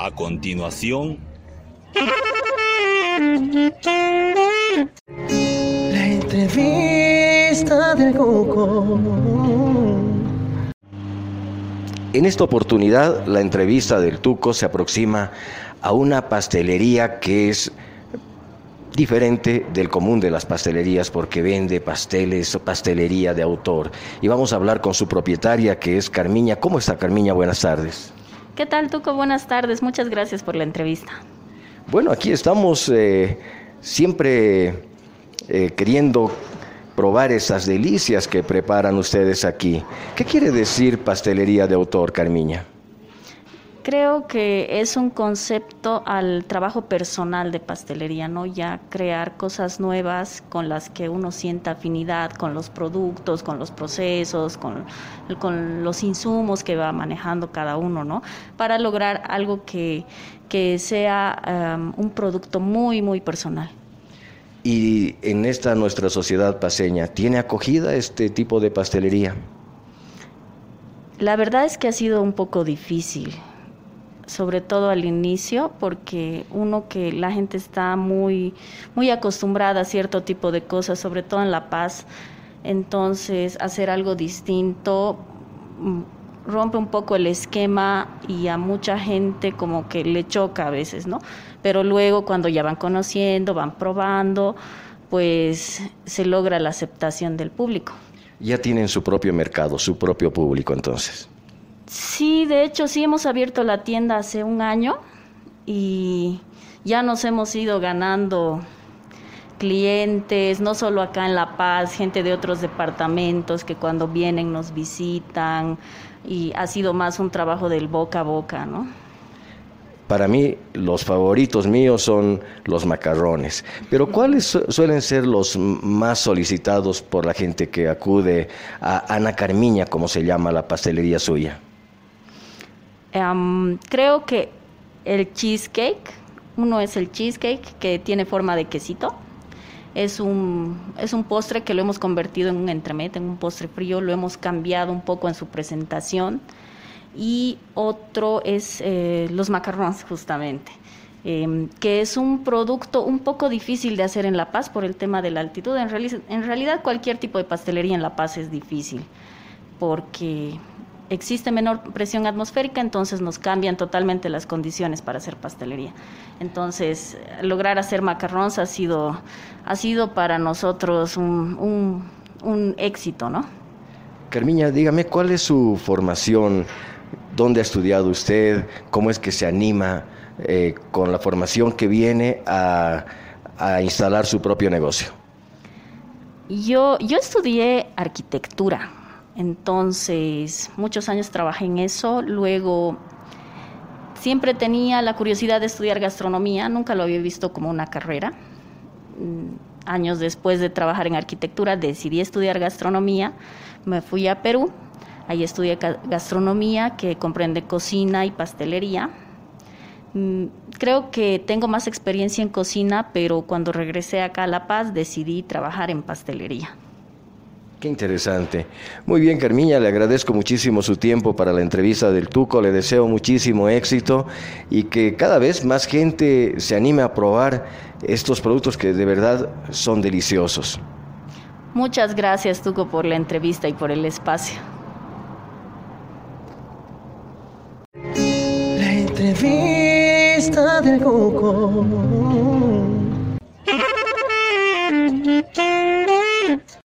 A continuación, La entrevista del Cuco. En esta oportunidad, la entrevista del Tuco se aproxima a una pastelería que es diferente del común de las pastelerías porque vende pasteles o pastelería de autor. Y vamos a hablar con su propietaria que es Carmiña. ¿Cómo está Carmiña? Buenas tardes. ¿Qué tal, Tuco? Buenas tardes. Muchas gracias por la entrevista. Bueno, aquí estamos eh, siempre eh, queriendo probar esas delicias que preparan ustedes aquí. ¿Qué quiere decir pastelería de autor, Carmiña? Creo que es un concepto al trabajo personal de pastelería, ¿no? Ya crear cosas nuevas con las que uno sienta afinidad con los productos, con los procesos, con, con los insumos que va manejando cada uno, ¿no? Para lograr algo que, que sea um, un producto muy, muy personal. Y en esta nuestra sociedad paseña, ¿tiene acogida este tipo de pastelería? La verdad es que ha sido un poco difícil sobre todo al inicio, porque uno que la gente está muy, muy acostumbrada a cierto tipo de cosas, sobre todo en La Paz, entonces hacer algo distinto mm, rompe un poco el esquema y a mucha gente como que le choca a veces, ¿no? Pero luego cuando ya van conociendo, van probando, pues se logra la aceptación del público. Ya tienen su propio mercado, su propio público entonces. Sí, de hecho sí hemos abierto la tienda hace un año y ya nos hemos ido ganando clientes, no solo acá en La Paz, gente de otros departamentos que cuando vienen nos visitan y ha sido más un trabajo del boca a boca, ¿no? Para mí los favoritos míos son los macarrones, pero ¿cuáles suelen ser los más solicitados por la gente que acude a Ana Carmiña, como se llama la pastelería suya? Um, creo que el cheesecake, uno es el cheesecake que tiene forma de quesito. Es un, es un postre que lo hemos convertido en un entremet, en un postre frío, lo hemos cambiado un poco en su presentación. Y otro es eh, los macarrones, justamente, eh, que es un producto un poco difícil de hacer en La Paz por el tema de la altitud. En, reali en realidad cualquier tipo de pastelería en La Paz es difícil, porque existe menor presión atmosférica, entonces nos cambian totalmente las condiciones para hacer pastelería. Entonces, lograr hacer macarrones ha sido, ha sido para nosotros un, un, un éxito, ¿no? Carmiña, dígame, ¿cuál es su formación? ¿Dónde ha estudiado usted? ¿Cómo es que se anima eh, con la formación que viene a, a instalar su propio negocio? Yo, yo estudié arquitectura, entonces, muchos años trabajé en eso. Luego, siempre tenía la curiosidad de estudiar gastronomía, nunca lo había visto como una carrera. Mm, años después de trabajar en arquitectura, decidí estudiar gastronomía. Me fui a Perú, ahí estudié gastronomía, que comprende cocina y pastelería. Mm, creo que tengo más experiencia en cocina, pero cuando regresé acá a La Paz decidí trabajar en pastelería. Qué interesante. Muy bien, Carmiña, le agradezco muchísimo su tiempo para la entrevista del Tuco, le deseo muchísimo éxito y que cada vez más gente se anime a probar estos productos que de verdad son deliciosos. Muchas gracias, Tuco, por la entrevista y por el espacio. La entrevista del Cuco.